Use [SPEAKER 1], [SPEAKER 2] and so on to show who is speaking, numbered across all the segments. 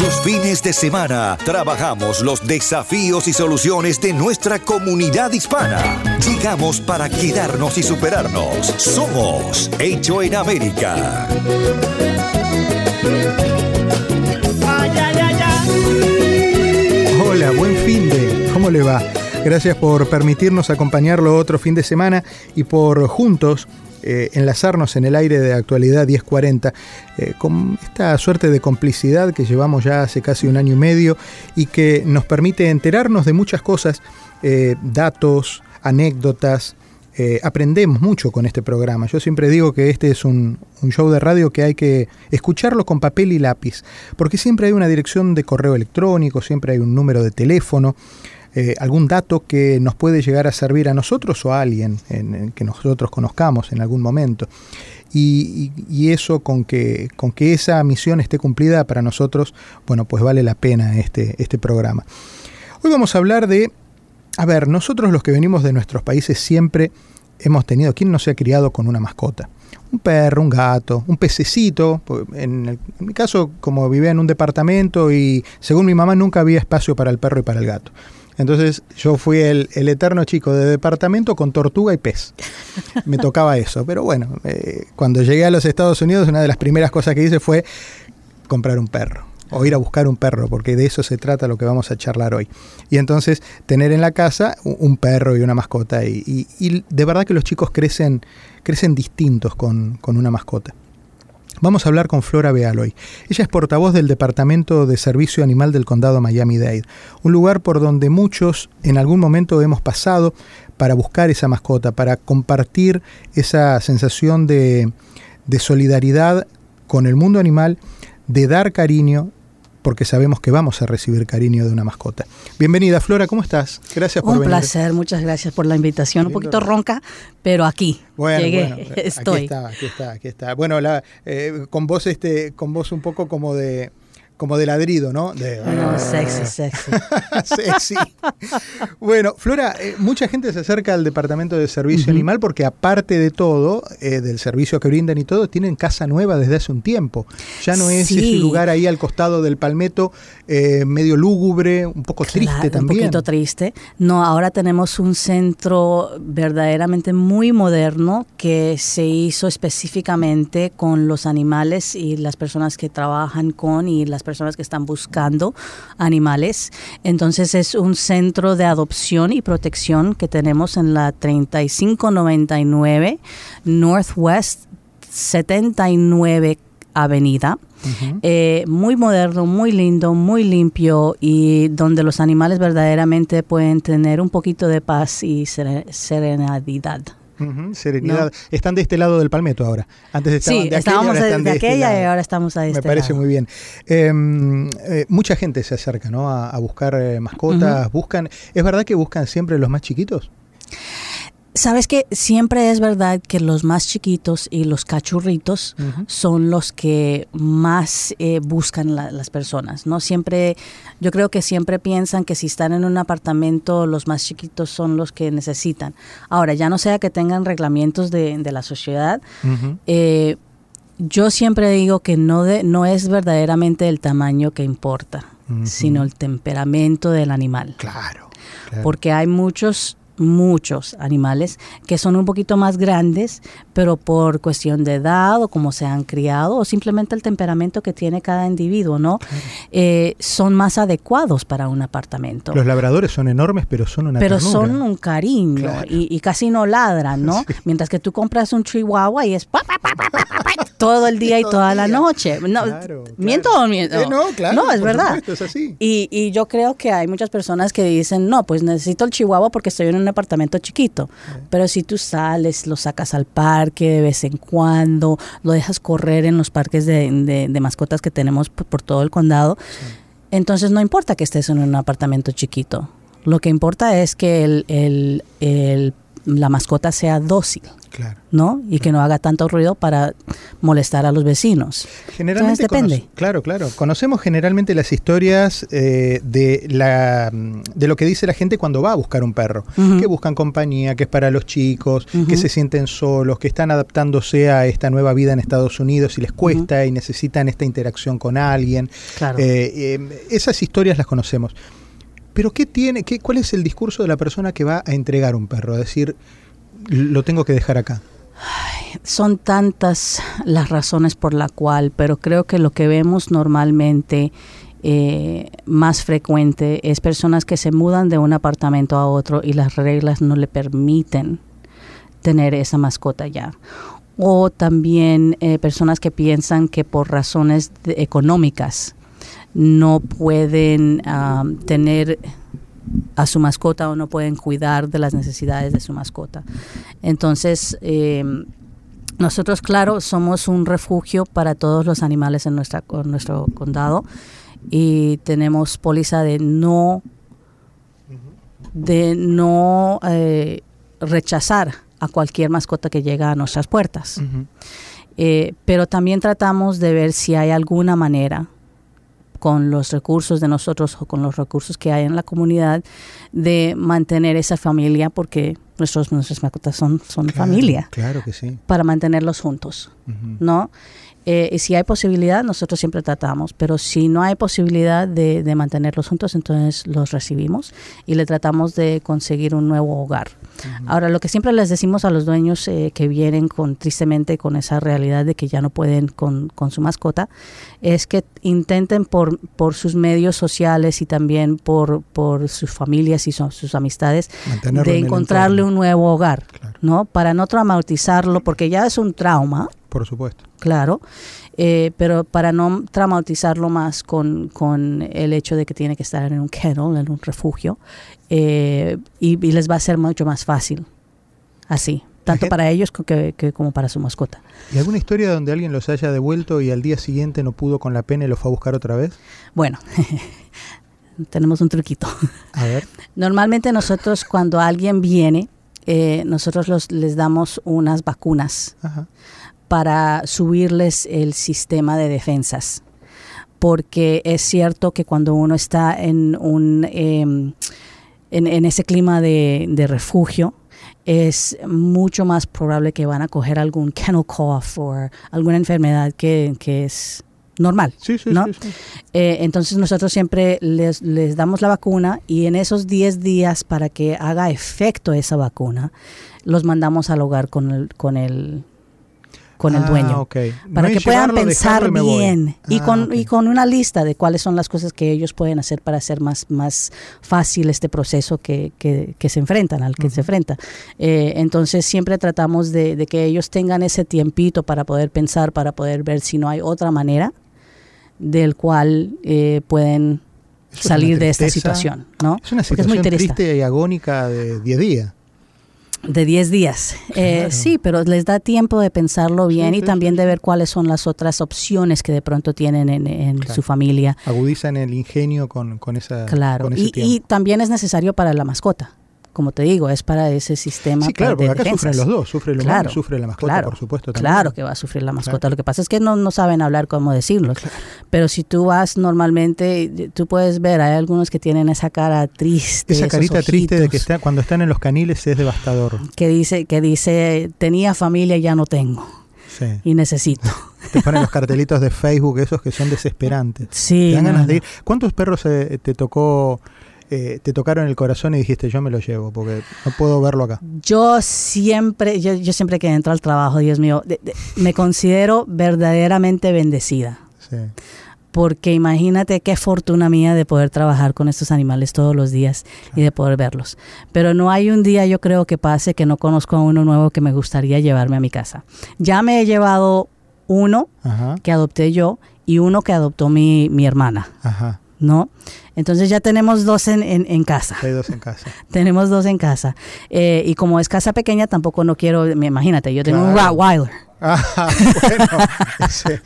[SPEAKER 1] Los fines de semana trabajamos los desafíos y soluciones de nuestra comunidad hispana. Llegamos para quedarnos y superarnos. Somos Hecho en América.
[SPEAKER 2] Hola, buen fin de. ¿Cómo le va? Gracias por permitirnos acompañarlo otro fin de semana y por juntos eh, enlazarnos en el aire de actualidad 1040 eh, con esta suerte de complicidad que llevamos ya hace casi un año y medio y que nos permite enterarnos de muchas cosas, eh, datos, anécdotas. aprendemos mucho con este programa. Yo siempre digo que este es un, un show de radio que hay que escucharlo con papel y lápiz, porque siempre hay una dirección de correo electrónico, siempre hay un número de teléfono. Eh, algún dato que nos puede llegar a servir a nosotros o a alguien en, que nosotros conozcamos en algún momento. Y, eso con que, con que esa misión esté cumplida para nosotros, bueno, pues vale la pena este, este programa. Hoy vamos a hablar de, a ver, nosotros los que venimos de nuestros países siempre hemos tenido, ¿quién no se ha criado con una mascota? Un perro, un gato, un pececito. En, en, mi caso, como vivía en un departamento y según mi mamá nunca había espacio para el perro y para el gato. Entonces yo fui el, eterno chico de departamento con tortuga y pez. Me tocaba eso. Pero bueno, eh, cuando llegué a los Estados Unidos, una de las primeras cosas que hice fue comprar un perro o ir a buscar un perro, porque de eso se trata lo que vamos a charlar hoy. Y entonces tener en la casa un perro y una mascota. Y, de verdad que los chicos crecen, crecen distintos con, con una mascota. Vamos a hablar con Flora Bealoy. Ella es portavoz del Departamento de Servicio Animal del Condado Miami-Dade, un lugar por donde muchos en algún momento hemos pasado para buscar esa mascota, para compartir esa sensación de, de solidaridad con el mundo animal, de dar cariño porque sabemos que vamos a recibir cariño de una mascota. Bienvenida, Flora, ¿cómo estás? Gracias por
[SPEAKER 3] Un
[SPEAKER 2] venir.
[SPEAKER 3] Un placer, muchas gracias por la invitación. Un poquito ronca, pero aquí
[SPEAKER 2] bueno,
[SPEAKER 3] llegué,
[SPEAKER 2] bueno,
[SPEAKER 3] estoy.
[SPEAKER 2] Aquí está, aquí está, aquí está. Bueno, la, eh, con voz este, con voz un poco como de como de ladrido, ¿no? De,
[SPEAKER 3] no, sexy, sexy.
[SPEAKER 2] sexy. Bueno, Flora, eh, mucha gente se acerca al Departamento de Servicio uh -huh. Animal porque aparte de todo, eh, del servicio que brindan y todo, tienen casa nueva desde hace un tiempo. Ya no es
[SPEAKER 3] sí.
[SPEAKER 2] ese lugar ahí al costado del palmeto, eh, medio lúgubre, un poco triste
[SPEAKER 3] claro,
[SPEAKER 2] también.
[SPEAKER 3] Un poquito triste. No, ahora tenemos un centro verdaderamente muy moderno que se hizo específicamente con los animales y las personas que trabajan con y las personas que están buscando animales. Entonces es un centro de adopción y protección que tenemos en la 3599 Northwest 79 Avenida. Uh -huh. eh, muy moderno, muy lindo, muy limpio y donde los animales verdaderamente pueden tener un poquito de paz y serenidad.
[SPEAKER 2] Uh -huh, serenidad. ¿No? Están de este lado del palmeto ahora. Antes estaban
[SPEAKER 3] sí,
[SPEAKER 2] de
[SPEAKER 3] estábamos
[SPEAKER 2] aquella,
[SPEAKER 3] de, de
[SPEAKER 2] este
[SPEAKER 3] aquella y ahora estamos a este
[SPEAKER 2] Me parece
[SPEAKER 3] lado.
[SPEAKER 2] muy bien. Eh, eh, mucha gente se acerca ¿no? a, a buscar eh, mascotas. Uh -huh. Buscan. ¿Es verdad que buscan siempre los más chiquitos?
[SPEAKER 3] Sabes que siempre es verdad que los más chiquitos y los cachurritos uh -huh. son los que más eh, buscan la, las personas, ¿no? Siempre, yo creo que siempre piensan que si están en un apartamento, los más chiquitos son los que necesitan. Ahora, ya no sea que tengan reglamentos de, de la sociedad, uh -huh. eh, yo siempre digo que no, de, no es verdaderamente el tamaño que importa, uh -huh. sino el temperamento del animal.
[SPEAKER 2] Claro. claro.
[SPEAKER 3] Porque hay muchos muchos animales que son un poquito más grandes, pero por cuestión de edad o como se han criado o simplemente el temperamento que tiene cada individuo, ¿no? Claro. Eh, son más adecuados para un apartamento.
[SPEAKER 2] Los labradores son enormes, pero son una
[SPEAKER 3] Pero
[SPEAKER 2] ternura.
[SPEAKER 3] son un cariño claro. y, y, casi no ladran, ¿no? Sí. Mientras que tú compras un chihuahua y es todo el día y, toda la noche. No,
[SPEAKER 2] claro,
[SPEAKER 3] ¿Miento o miento?
[SPEAKER 2] Eh, no, claro.
[SPEAKER 3] No, es verdad.
[SPEAKER 2] Supuesto, es así.
[SPEAKER 3] Y, y yo creo que hay muchas personas que dicen, no, pues necesito el chihuahua porque estoy en un un apartamento chiquito. Pero si tú sales, lo sacas al parque de vez en cuando, lo dejas correr en los parques de, de- de mascotas que tenemos por, por todo el condado, entonces no importa que estés en un apartamento chiquito. Lo que importa es que el, el- el- la mascota sea dócil,
[SPEAKER 2] Claro.
[SPEAKER 3] ¿no? Y que no haga tanto ruido para molestar a los vecinos.
[SPEAKER 2] Generalmente
[SPEAKER 3] Entonces, depende.
[SPEAKER 2] claro, claro. Conocemos generalmente las historias eh, de la de lo que dice la gente cuando va a buscar un perro, que buscan compañía, que es para los chicos, que se sienten solos, que están adaptándose a esta nueva vida en Estados Unidos y les cuesta y necesitan esta interacción con alguien.
[SPEAKER 3] Claro.
[SPEAKER 2] Eh, eh, esas historias las conocemos. Pero ¿qué tiene, qué, cuál es el discurso de la persona que va a entregar un perro? A decir, lo tengo que dejar acá.
[SPEAKER 3] Son tantas las razones por la cual, pero creo que lo que vemos normalmente eh, más frecuente es personas que se mudan de un apartamento a otro y las reglas no le permiten tener esa mascota ya. O también eh, personas que piensan que por razones de- económicas no pueden tener a su mascota o no pueden cuidar de las necesidades de su mascota. Entonces, eh, nosotros, claro, somos un refugio para todos los animales en nuestra, en nuestro condado y tenemos póliza de no, de no eh, rechazar a cualquier mascota que llega a nuestras puertas. Eh, pero también tratamos de ver si hay alguna manera con los recursos de nosotros o con los recursos que hay en la comunidad de mantener esa familia porque nuestros, nuestras mascotas son, son
[SPEAKER 2] Claro,
[SPEAKER 3] familia
[SPEAKER 2] Claro que sí.
[SPEAKER 3] para mantenerlos juntos. ¿no? Eh, y si hay posibilidad, nosotros siempre tratamos, pero si no hay posibilidad de, de mantenerlos juntos, entonces los recibimos y le tratamos de conseguir un nuevo hogar. Ahora, lo que siempre les decimos a los dueños eh, que vienen con tristemente con esa realidad de que ya no pueden con, con su mascota, es que intenten por, por sus medios sociales y también por, por sus familias y su- sus amistades
[SPEAKER 2] Mantenerlo
[SPEAKER 3] de encontrarle un nuevo hogar,
[SPEAKER 2] Claro.
[SPEAKER 3] ¿no? Para no traumatizarlo, porque ya es un trauma,
[SPEAKER 2] Por supuesto.
[SPEAKER 3] claro, eh, pero para no traumatizarlo más con, con el hecho de que tiene que estar en un kennel, en un refugio, eh, y, y les va a ser mucho más fácil así, tanto para ellos que, que como para su mascota.
[SPEAKER 2] ¿Y alguna historia donde alguien los haya devuelto y al día siguiente no pudo con la pena y los fue a buscar otra vez?
[SPEAKER 3] Bueno, tenemos un truquito.
[SPEAKER 2] A ver.
[SPEAKER 3] Normalmente nosotros cuando alguien viene, eh, nosotros los, les damos unas vacunas
[SPEAKER 2] Ajá.
[SPEAKER 3] Para subirles el sistema de defensas. Porque es cierto que cuando uno está en, un, em, en, en ese clima de, de refugio, es mucho más probable que van a coger algún kennel cough o alguna enfermedad que, que es normal.
[SPEAKER 2] Sí, sí,
[SPEAKER 3] ¿no?
[SPEAKER 2] sí, sí.
[SPEAKER 3] Eh, entonces nosotros siempre les, les damos la vacuna y en esos 10 días para que haga efecto esa vacuna, los mandamos al hogar con el, con el, con el
[SPEAKER 2] Ah,
[SPEAKER 3] dueño. Para
[SPEAKER 2] No
[SPEAKER 3] que puedan
[SPEAKER 2] llevarlo,
[SPEAKER 3] pensar bien y,
[SPEAKER 2] Ah,
[SPEAKER 3] con, y con una lista de cuáles son las cosas que ellos pueden hacer para hacer más, más fácil este proceso que, que- que se enfrentan, al que se enfrenta. Eh, entonces siempre tratamos de, de que ellos tengan ese tiempito para poder pensar, para poder ver si no hay otra manera del cual eh, pueden salir de esta situación, ¿no?
[SPEAKER 2] Es una
[SPEAKER 3] Porque es muy
[SPEAKER 2] situación
[SPEAKER 3] triste.
[SPEAKER 2] y agónica de 10 días.
[SPEAKER 3] De 10 días. Eh,
[SPEAKER 2] Claro.
[SPEAKER 3] sí, pero les da tiempo de pensarlo bien
[SPEAKER 2] Sí,
[SPEAKER 3] y
[SPEAKER 2] sí,
[SPEAKER 3] también
[SPEAKER 2] sí,
[SPEAKER 3] de ver cuáles son las otras opciones que de pronto tienen en, en
[SPEAKER 2] Claro.
[SPEAKER 3] su familia.
[SPEAKER 2] Agudizan el ingenio con, con esa
[SPEAKER 3] Claro.
[SPEAKER 2] con ese
[SPEAKER 3] Y,
[SPEAKER 2] tiempo.
[SPEAKER 3] y también es necesario para la mascota. Como te digo, es para ese sistema
[SPEAKER 2] Sí, claro,
[SPEAKER 3] de
[SPEAKER 2] porque acá
[SPEAKER 3] defensas.
[SPEAKER 2] sufren los dos, sufre el humano
[SPEAKER 3] Claro,
[SPEAKER 2] y sufre la mascota,
[SPEAKER 3] claro,
[SPEAKER 2] por supuesto. también.
[SPEAKER 3] Claro que va a sufrir la mascota.
[SPEAKER 2] Claro.
[SPEAKER 3] Lo que pasa es que no, no saben hablar cómo decirlo. Pero si tú vas normalmente, tú puedes ver, hay algunos que tienen esa cara triste.
[SPEAKER 2] Esa carita triste de que está, cuando están en los caniles es devastador.
[SPEAKER 3] que dice, que dice, tenía familia y ya no tengo.
[SPEAKER 2] Sí.
[SPEAKER 3] Y necesito.
[SPEAKER 2] Te ponen los cartelitos de Facebook, esos que son desesperantes.
[SPEAKER 3] Sí.
[SPEAKER 2] Te dan
[SPEAKER 3] no,
[SPEAKER 2] ganas de ir. ¿Cuántos perros eh, te tocó, eh, te tocaron el corazón y dijiste yo me lo llevo porque no puedo verlo acá?
[SPEAKER 3] Yo siempre, yo, yo siempre que entro al trabajo, Dios mío, de- de- me considero verdaderamente bendecida.
[SPEAKER 2] Sí.
[SPEAKER 3] Porque imagínate qué fortuna mía de poder trabajar con estos animales todos los días y de poder verlos. Pero no hay un día yo creo que pase que no conozco a uno nuevo que me gustaría llevarme a mi casa. Ya me he llevado uno
[SPEAKER 2] Ajá,
[SPEAKER 3] que adopté yo y uno que adoptó mi, mi hermana.
[SPEAKER 2] ajá.
[SPEAKER 3] ¿No? Entonces ya tenemos dos en, en, en casa.
[SPEAKER 2] Hay dos en casa.
[SPEAKER 3] tenemos dos en casa. Eh, y como es casa pequeña, tampoco no quiero, imagínate, yo tengo un. Rottweiler.
[SPEAKER 2] Ah, bueno, ese,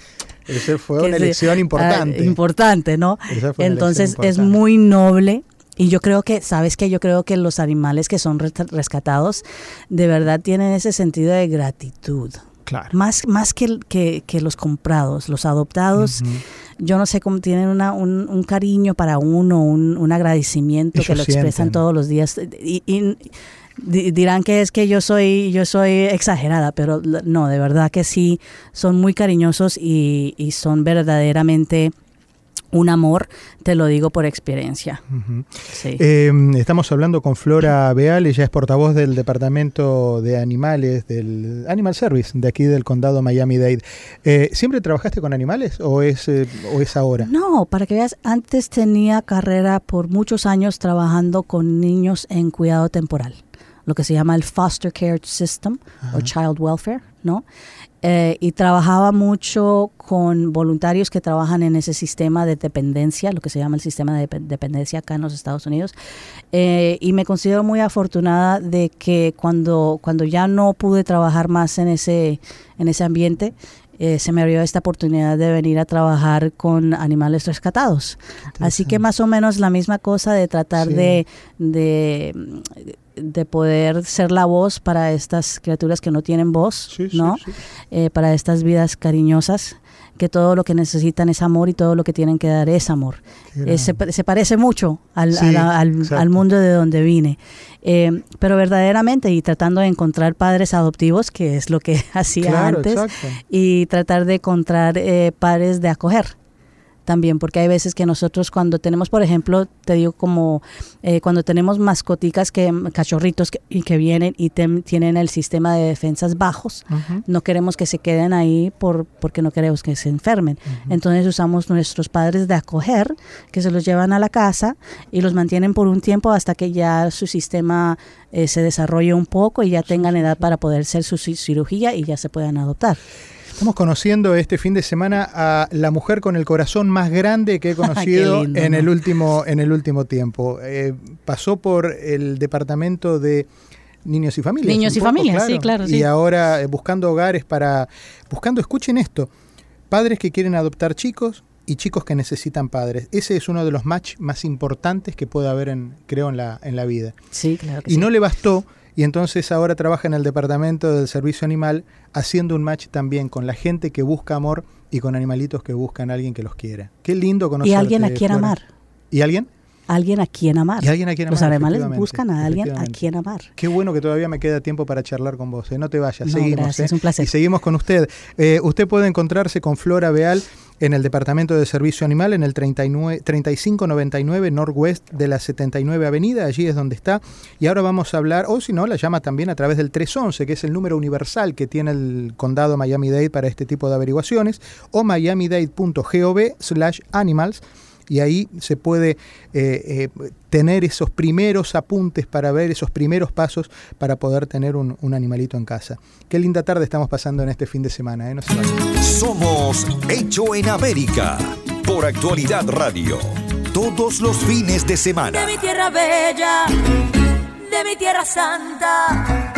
[SPEAKER 2] ese fue una elección
[SPEAKER 3] ah,
[SPEAKER 2] importante.
[SPEAKER 3] importante, ¿no?
[SPEAKER 2] Esa fue una
[SPEAKER 3] Entonces
[SPEAKER 2] elección
[SPEAKER 3] es
[SPEAKER 2] importante.
[SPEAKER 3] muy noble. Y yo creo que, ¿sabes qué? Yo creo que los animales que son res- rescatados de verdad tienen ese sentido de gratitud.
[SPEAKER 2] Claro.
[SPEAKER 3] Más, más que, que, que los comprados, los adoptados, yo no sé cómo tienen una, un, un cariño para uno, un, un agradecimiento que lo expresan todos los días. Y, y di- dirán que es que yo soy, yo soy exagerada, pero no, de verdad que sí, son muy cariñosos y, y son verdaderamente un amor, te lo digo por experiencia. Sí.
[SPEAKER 2] Eh, estamos hablando con Flora Beal, ella es portavoz del Departamento de Animales del Animal Service de aquí del condado Miami-Dade. Eh, ¿Siempre trabajaste con animales o es, eh, o es ahora?
[SPEAKER 3] No, para que veas, antes tenía carrera por muchos años trabajando con niños en cuidado temporal, lo que se llama el foster care system o child welfare, ¿no? Eh, y trabajaba mucho con voluntarios que trabajan en ese sistema de dependencia, lo que se llama el sistema de dep- dependencia acá en los Estados Unidos. Eh, y me considero muy afortunada de que cuando, cuando ya no pude trabajar más en ese, en ese ambiente, eh, se me abrió esta oportunidad de venir a trabajar con animales rescatados. Así que más o menos la misma cosa de tratar
[SPEAKER 2] Sí.
[SPEAKER 3] de, de, de poder ser la voz para estas criaturas que no tienen voz,
[SPEAKER 2] sí,
[SPEAKER 3] ¿no?
[SPEAKER 2] sí.
[SPEAKER 3] Eh, para estas vidas cariñosas, que todo lo que necesitan es amor y todo lo que tienen que dar es amor. Eh, se, parece mucho al,
[SPEAKER 2] Sí,
[SPEAKER 3] a la- al- al mundo de donde vine. Eh, pero verdaderamente, y tratando de encontrar padres adoptivos, que es lo que hacía
[SPEAKER 2] Claro,
[SPEAKER 3] antes,
[SPEAKER 2] exacto.
[SPEAKER 3] y tratar de encontrar eh, padres de acoger también, porque hay veces que nosotros cuando tenemos, por ejemplo, te digo como eh, cuando tenemos mascoticas, que cachorritos que, y que vienen y tienen el sistema de defensas bajos, no queremos que se queden ahí por, porque no queremos que se enfermen. Entonces usamos nuestros padres de acoger, que se los llevan a la casa y los mantienen por un tiempo hasta que ya su sistema eh, se desarrolle un poco y ya tengan edad para poder hacer su ci- cirugía y ya se puedan adoptar.
[SPEAKER 2] Estamos conociendo este fin de semana a la mujer con el corazón más grande que he conocido
[SPEAKER 3] lindo,
[SPEAKER 2] en,
[SPEAKER 3] ¿no?
[SPEAKER 2] el último, en el último tiempo. Eh, pasó por el departamento de niños y familias.
[SPEAKER 3] Niños y familias, sí, claro,
[SPEAKER 2] Y
[SPEAKER 3] sí.
[SPEAKER 2] ahora eh, buscando hogares para... Buscando, escuchen esto, padres que quieren adoptar chicos y chicos que necesitan padres. Ese es uno de los match más importantes que puede haber, en, creo, en la, en la vida.
[SPEAKER 3] Sí, claro que
[SPEAKER 2] Y
[SPEAKER 3] sí.
[SPEAKER 2] no le bastó, y entonces ahora trabaja en el departamento del servicio animal, haciendo un match también con la gente que busca amor y con animalitos que buscan a alguien que los quiera. Qué lindo conocer.
[SPEAKER 3] y alguien a quien amar.
[SPEAKER 2] ¿Y alguien?
[SPEAKER 3] Alguien a quien amar.
[SPEAKER 2] Y alguien a quien
[SPEAKER 3] Los
[SPEAKER 2] amar,
[SPEAKER 3] animales
[SPEAKER 2] efectivamente,
[SPEAKER 3] buscan a alguien a quien amar.
[SPEAKER 2] Qué bueno que todavía me queda tiempo para charlar con vos. ¿eh? No te vayas,
[SPEAKER 3] No,
[SPEAKER 2] seguimos.
[SPEAKER 3] gracias,
[SPEAKER 2] ¿eh?
[SPEAKER 3] un placer.
[SPEAKER 2] Y seguimos con usted. Eh, usted puede encontrarse con Flora Beal en el Departamento de Servicio Animal en el 39, 3599 Northwest de la 79 Avenida. Allí es donde está. Y ahora vamos a hablar, o si no, la llama también a través del 311, que es el número universal que tiene el condado Miami-Dade para este tipo de averiguaciones, o miamidade.gov slash animals y ahí se puede eh, eh, tener esos primeros apuntes para ver esos primeros pasos para poder tener un, un animalito en casa. Qué linda tarde estamos pasando en este fin de semana. ¿eh? No se vayan.
[SPEAKER 1] Somos Hecho en América por Actualidad Radio. Todos los fines de semana.
[SPEAKER 4] de mi tierra bella, de mi tierra santa.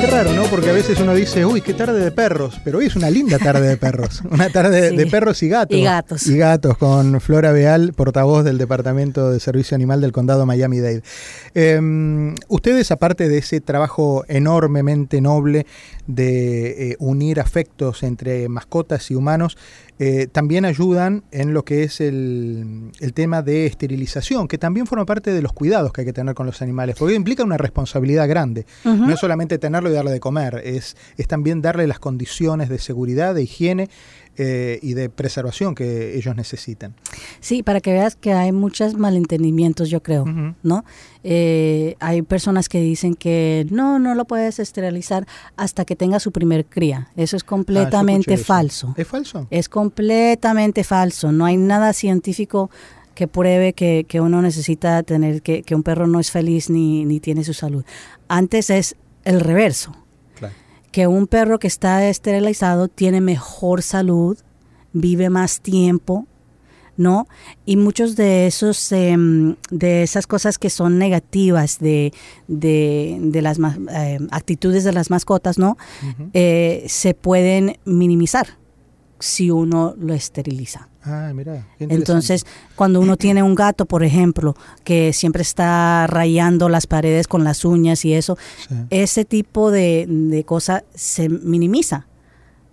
[SPEAKER 2] Qué raro, ¿no? Porque a veces uno dice, uy, qué tarde de perros, pero hoy es una linda tarde de perros. Una tarde
[SPEAKER 3] Sí.
[SPEAKER 2] de perros y gatos.
[SPEAKER 3] Y gatos.
[SPEAKER 2] Y gatos, con Flora Beal, portavoz del Departamento de Servicio Animal del Condado Miami-Dade. Eh, ustedes, aparte de ese trabajo enormemente noble de eh, unir afectos entre mascotas y humanos, eh, también ayudan en lo que es el, el tema de esterilización, que también forma parte de los cuidados que hay que tener con los animales, porque implica una responsabilidad grande. No es solamente tenerlo y darle de comer, es, es también darle las condiciones de seguridad, de higiene, eh, y de preservación que ellos necesitan.
[SPEAKER 3] Sí, para que veas que hay muchos malentendimientos, yo creo, ¿no? Eh, hay personas que dicen que no, no lo puedes esterilizar hasta que tenga su primer cría. Eso es completamente
[SPEAKER 2] Ah, eso.
[SPEAKER 3] falso.
[SPEAKER 2] ¿Es falso?
[SPEAKER 3] Es completamente falso. No hay nada científico que pruebe que, que uno necesita tener, que, que un perro no es feliz ni, ni tiene su salud. Antes es el reverso. Que un perro que está esterilizado tiene mejor salud, vive más tiempo, ¿no? Y muchos de esos, em, de esas cosas que son negativas de, de, de las eh, actitudes de las mascotas, ¿no? Eh, se pueden minimizar si uno lo esteriliza.
[SPEAKER 2] Ah, mira.
[SPEAKER 3] Entonces, cuando uno tiene un gato, por ejemplo, que siempre está rayando las paredes con las uñas y eso,
[SPEAKER 2] Sí.
[SPEAKER 3] ese tipo de, de cosa se minimiza,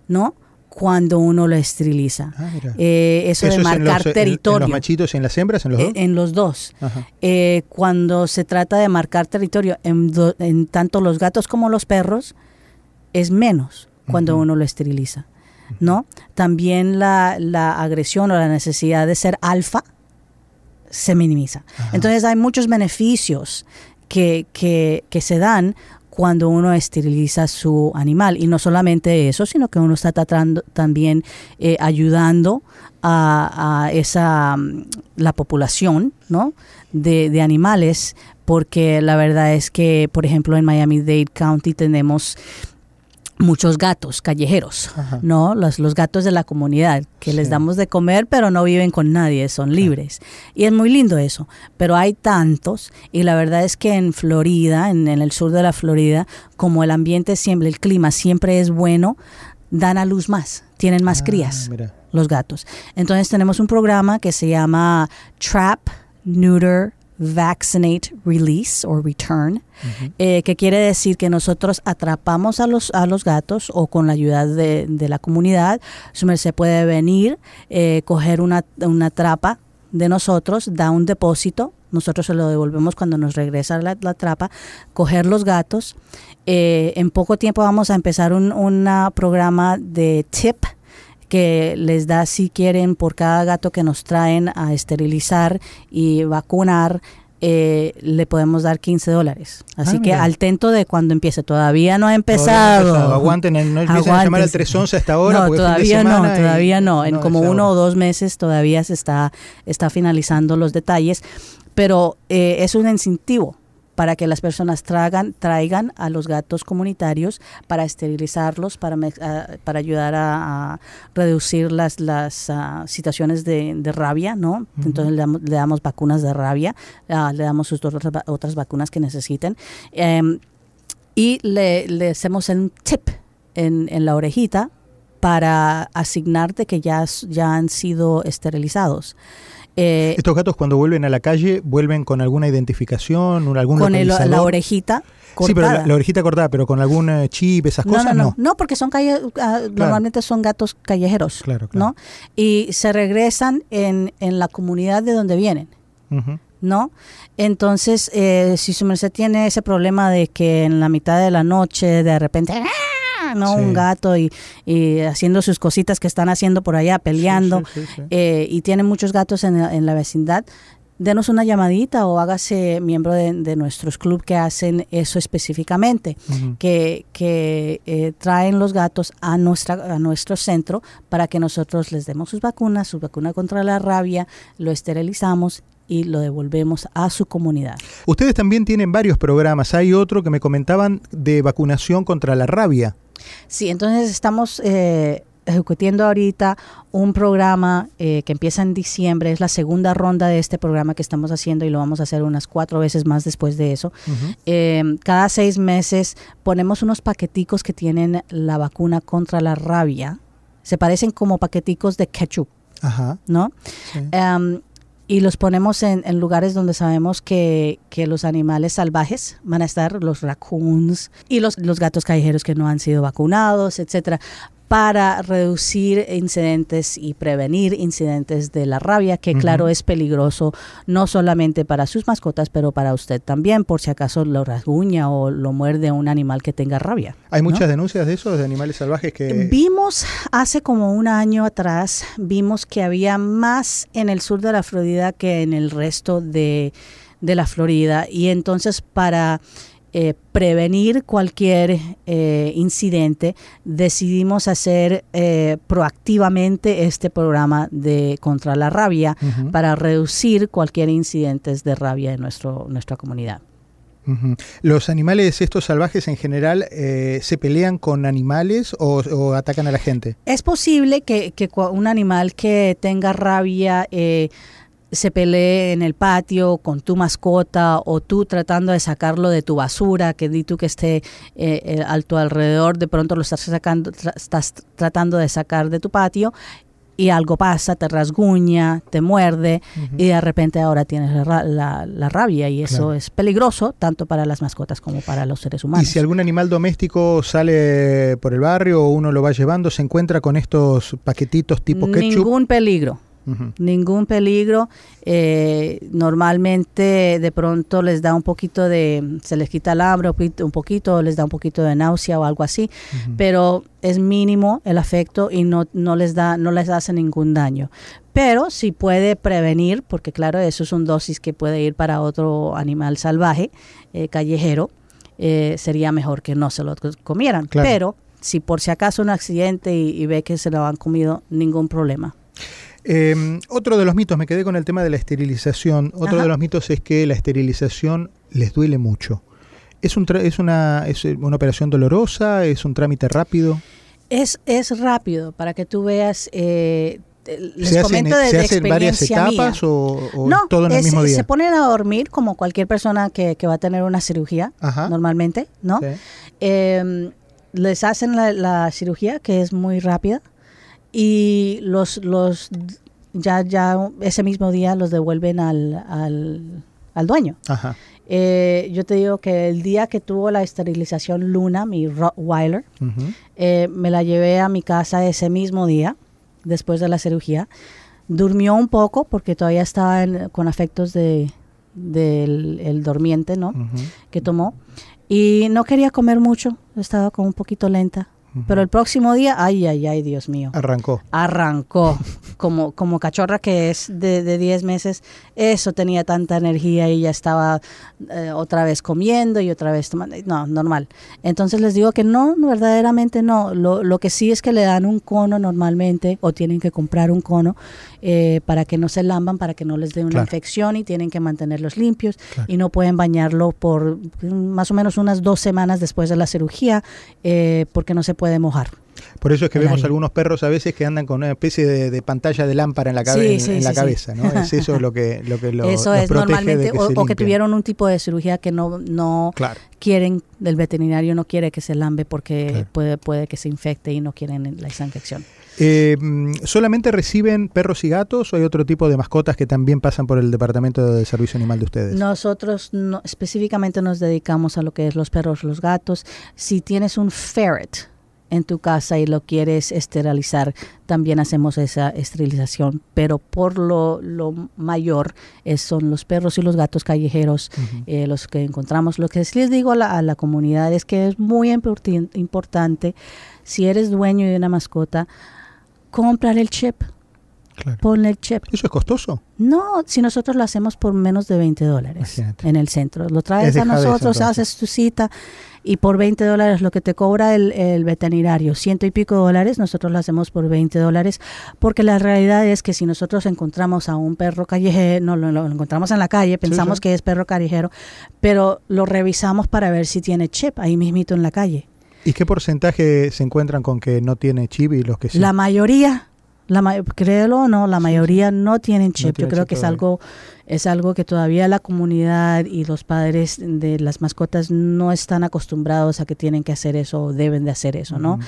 [SPEAKER 3] ¿no? Cuando uno lo esteriliza.
[SPEAKER 2] Ah.
[SPEAKER 3] Eh, eso, de
[SPEAKER 2] es en
[SPEAKER 3] marcar
[SPEAKER 2] los- en-
[SPEAKER 3] territorio.
[SPEAKER 2] ¿En los machitos y en las hembras? ¿En los
[SPEAKER 3] Eh,
[SPEAKER 2] dos?
[SPEAKER 3] en los dos. Eh, cuando se trata de marcar territorio, en, do- en tanto los gatos como los perros, es menos cuando uno lo esteriliza. ¿No? También la, la agresión o la necesidad de ser alfa se minimiza. Entonces hay muchos beneficios que, que, que se dan cuando uno esteriliza su animal. Y no solamente eso, sino que uno está tratando también eh, ayudando a, a esa mm, la población ¿no? de, de animales, porque la verdad es que, por ejemplo, en Miami-Dade County tenemos muchos gatos callejeros,
[SPEAKER 2] Ajá.
[SPEAKER 3] ¿no? Los, los gatos de la comunidad, que les damos de comer, pero no viven con nadie, son libres. Y es muy lindo eso, pero hay tantos, y la verdad es que en Florida, en, en el sur de la Florida, como el ambiente siempre, el clima siempre es bueno, dan a luz más, tienen más
[SPEAKER 2] Ah,
[SPEAKER 3] crías
[SPEAKER 2] mira.
[SPEAKER 3] los gatos. Entonces tenemos un programa que se llama Trap, Neuter, Vaccinate, Release or Return, eh, que quiere decir que nosotros atrapamos a los, a los gatos o con la ayuda de, de la comunidad, su merced puede venir, eh, coger una, una trapa de nosotros, da un depósito, nosotros se lo devolvemos cuando nos regresa la, la trapa, coger los gatos. Eh, en poco tiempo vamos a empezar un una programa de tip que les da si quieren por cada gato que nos traen a esterilizar y vacunar. eh, le podemos dar 15 dólares. Así
[SPEAKER 2] Ah,
[SPEAKER 3] que
[SPEAKER 2] mira.
[SPEAKER 3] al tento de cuando empiece. Todavía no ha
[SPEAKER 2] no
[SPEAKER 3] empezado.
[SPEAKER 2] Aguanten, no empiecen a llamar al
[SPEAKER 3] Aguántense.
[SPEAKER 2] 311 hasta ahora.
[SPEAKER 3] No, todavía no,
[SPEAKER 2] y-
[SPEAKER 3] todavía no. En como uno o dos meses todavía se está, está finalizando los detalles. Pero eh, es un incentivo para que las personas traigan, traigan a los gatos comunitarios para esterilizarlos, para, ah, para ayudar a, a reducir las, las ah, situaciones de, de rabia, ¿no? Entonces le damos, le damos vacunas de rabia, ah, le damos sus otras, otras vacunas que necesiten. Em, y le, le hacemos un tip en, en la orejita para asignarte que ya, ya han sido esterilizados. Eh,
[SPEAKER 2] Estos gatos cuando vuelven a la calle, vuelven con alguna identificación, algún
[SPEAKER 3] con el- la orejita cortada.
[SPEAKER 2] Sí, pero la, la orejita cortada, pero con algún eh, chip, esas
[SPEAKER 3] no,
[SPEAKER 2] cosas,
[SPEAKER 3] no,
[SPEAKER 2] no.
[SPEAKER 3] no, no, porque son calle, ah, normalmente son gatos callejeros,
[SPEAKER 2] Claro, claro.
[SPEAKER 3] ¿no? Y se regresan en, en la comunidad de donde vienen. ¿no? Entonces, eh, si su merced tiene ese problema de que en la mitad de la noche de repente, ¡ah! ¿No?
[SPEAKER 2] Sí.
[SPEAKER 3] Un gato y, y haciendo sus cositas que están haciendo por allá, peleando,
[SPEAKER 2] sí, sí, sí.
[SPEAKER 3] eh, y tiene muchos gatos en, la- en la vecindad, denos una llamadita o hágase miembro de, de nuestros club que hacen eso específicamente, que, que eh, traen los gatos a, nuestra, a nuestro centro para que nosotros les demos sus vacunas, su vacuna contra la rabia, lo esterilizamos y lo devolvemos a su comunidad.
[SPEAKER 2] Ustedes también tienen varios programas. Hay otro que me comentaban de vacunación contra la rabia.
[SPEAKER 3] Sí, entonces estamos eh, ejecutando ahorita un programa eh, que empieza en diciembre, es la segunda ronda de este programa que estamos haciendo y lo vamos a hacer unas cuatro veces más después de eso. Eh, cada seis meses ponemos unos paqueticos que tienen la vacuna contra la rabia. Se parecen como paqueticos de ketchup,
[SPEAKER 2] Ajá.
[SPEAKER 3] ¿no?
[SPEAKER 2] sí.
[SPEAKER 3] Em, y los ponemos en, en lugares donde sabemos que, que los animales salvajes van a estar, los raccoons y los, los gatos callejeros que no han sido vacunados, etcétera, para reducir incidentes y prevenir incidentes de la rabia, que claro es peligroso no solamente para sus mascotas, pero para usted también, por si acaso lo rasguña o lo muerde un animal que tenga rabia.
[SPEAKER 2] ¿Hay muchas denuncias de eso, de animales salvajes que...?
[SPEAKER 3] Vimos hace como un año atrás, vimos que había más en el sur de la Florida que en el resto de, de la Florida. Y entonces para eh, prevenir cualquier eh, incidente, decidimos hacer eh, proactivamente este programa de contra la rabia para reducir cualquier incidente de rabia en nuestro, nuestra comunidad.
[SPEAKER 2] ¿Los animales estos salvajes en general se pelean con animales o, atacan a la gente?
[SPEAKER 3] Es posible que, que un animal que tenga rabia se pelee en el patio con tu mascota o tú tratando de sacarlo de tu basura, que di tú que esté eh, eh, a tu alrededor, de pronto lo estás sacando, estás tratando de sacar de tu patio y algo pasa, te rasguña, te muerde y de repente ahora tienes la, rabia y eso es peligroso tanto para las mascotas como para los seres humanos.
[SPEAKER 2] Y si algún animal doméstico sale por el barrio o uno lo va llevando, se encuentra con estos paquetitos tipo ketchup.
[SPEAKER 3] Ningún peligro ningún peligro. Eh, normalmente de pronto les da un poquito de, se les quita el hambre un poquito, les da un poquito de náusea o algo así, pero es mínimo el afecto y no, no, les da, no les hace ningún daño. Pero si puede prevenir, porque claro, eso es un dosis que puede ir para otro animal salvaje, eh, callejero, eh, sería mejor que no se lo comieran. Pero si por si acaso un accidente y, y ve que se lo han comido, ningún problema.
[SPEAKER 2] Em, otro de los mitos, me quedé con el tema de la esterilización. Otro de los mitos es que la esterilización les duele mucho. ¿Es, un es, una, ¿Es una operación dolorosa? ¿Es un trámite rápido?
[SPEAKER 3] Es, es rápido, para que tú veas. Eh, les ¿Se comento hacen, de, ¿se
[SPEAKER 2] varias etapas o, todo en el mismo día?
[SPEAKER 3] se ponen a dormir como cualquier persona que, va a tener una cirugía, normalmente, ¿no? Em, les hacen la, la cirugía, que es muy rápida y los, los ya, ya ese mismo día los devuelven al, al, dueño. Eh, yo te digo que el día que tuvo la esterilización Luna, mi Rottweiler, eh, me la llevé a mi casa ese mismo día, después de la cirugía. Durmió un poco porque todavía estaba con afectos de, del el dormiente, ¿no? Que tomó. Y no quería comer mucho, estaba como un poquito lenta. Pero el próximo día, ay, ay, ay, Dios mío.
[SPEAKER 2] Arrancó.
[SPEAKER 3] Arrancó. Como, como cachorra que es de 10 meses, eso tenía tanta energía y ya estaba eh, otra vez comiendo y otra vez tomando. No, normal. Entonces les digo que no, verdaderamente no. Lo, lo que sí es que le dan un cono normalmente o tienen que comprar un cono eh, para que no se lamban, para que no les dé una infección y tienen que mantenerlos limpios y no pueden bañarlo por más o menos unas dos semanas después de la cirugía eh, porque no se puede mojar.
[SPEAKER 2] Por eso es que vemos algunos perros a veces que andan con una especie de, pantalla de lámpara en la, en, la cabeza, ¿no? Es eso lo que, lo que lo,
[SPEAKER 3] Eso es normalmente, o, que tuvieron un tipo de cirugía que no, no quieren, el veterinario no quiere que se lambe porque puede, puede que se infecte y no quieren la, esa infección.
[SPEAKER 2] Eh, ¿Solamente reciben perros y gatos o hay otro tipo de mascotas que también pasan por el Departamento de Servicio Animal de ustedes?
[SPEAKER 3] Nosotros no, específicamente nos dedicamos a lo que es los perros, los gatos. Si tienes un ferret, en tu casa y lo quieres esterilizar, también hacemos esa esterilización, pero por lo, mayor son los perros y los gatos callejeros eh, los que encontramos. Lo que les digo a la, comunidad es que es muy importante, si eres dueño de una mascota, comprar el chip. Ponle el chip.
[SPEAKER 2] ¿Eso es costoso?
[SPEAKER 3] No, si nosotros lo hacemos por menos de 20 dólares en el centro. Lo traes a nosotros, haces tu cita y por 20 dólares lo que te cobra el, veterinario, ciento y pico dólares, nosotros lo hacemos por 20 dólares, porque la realidad es que si nosotros encontramos a un perro callejero, no lo, encontramos en la calle, pensamos que es perro callejero, pero lo revisamos para ver si tiene chip ahí mismito en la calle.
[SPEAKER 2] ¿Y qué porcentaje se encuentran con que no tiene chip y los que sí?
[SPEAKER 3] La mayoría la, créelo o no, la mayoría no tienen chip. Yo creo que es algo, es algo que todavía la comunidad y los padres de las mascotas no están acostumbrados a que tienen que hacer eso o deben de hacer eso, ¿no?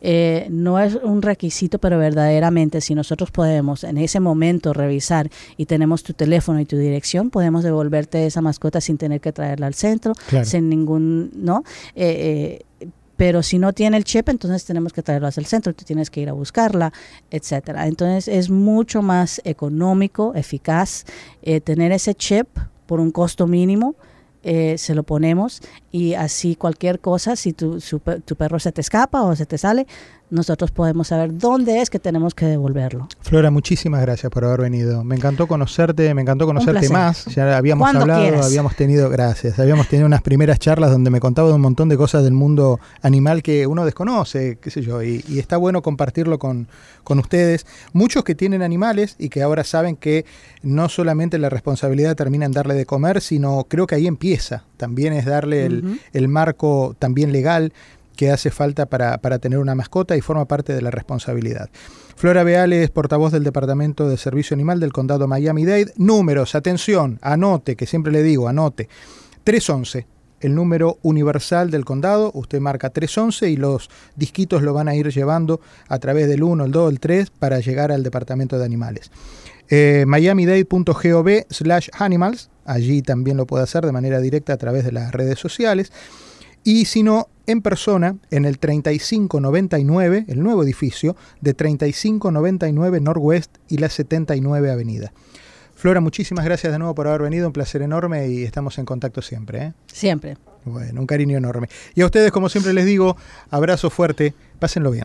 [SPEAKER 3] Eh, no es un requisito, pero verdaderamente si nosotros podemos en ese momento revisar y tenemos tu teléfono y tu dirección, podemos devolverte esa mascota sin tener que traerla al centro, sin ningún, ¿no? Eh, eh, pero si no tiene el chip, entonces tenemos que traerlo hacia el centro, tú tienes que ir a buscarla, etcétera. Entonces es mucho más económico, eficaz eh, tener ese chip por un costo mínimo. Eh, se lo ponemos y así cualquier cosa, si tu, tu perro se te escapa o se te sale, nosotros podemos saber dónde es que tenemos que devolverlo.
[SPEAKER 2] Flora, muchísimas gracias por haber venido. Me encantó conocerte, me encantó conocerte más. Ya habíamos hablado, habíamos tenido, gracias, habíamos tenido unas primeras charlas donde me contaba de un montón de cosas del mundo animal que uno desconoce, qué sé yo, y, está bueno compartirlo con, con ustedes. Muchos que tienen animales y que ahora saben que no solamente la responsabilidad termina en darle de comer, sino creo que ahí empieza. También es darle el, el marco también legal que hace falta para, tener una mascota y forma parte de la responsabilidad. Flora Beal es portavoz del Departamento de Servicio Animal del Condado Miami-Dade. Números, atención, anote, que siempre le digo, anote. 311, el número universal del condado. Usted marca 311 y los disquitos lo van a ir llevando a través del 1, el 2, el 3 para llegar al Departamento de Animales. Eh, miamidade.gov slash animals, allí también lo puede hacer de manera directa a través de las redes sociales. Y si no, en persona en el 3599, el nuevo edificio de 3599 Northwest y la 79 Avenida. Flora, muchísimas gracias de nuevo por haber venido, un placer enorme y estamos en contacto siempre. ¿eh?
[SPEAKER 3] Siempre.
[SPEAKER 2] Bueno, un cariño enorme. Y a ustedes, como siempre les digo, abrazo fuerte, pásenlo bien.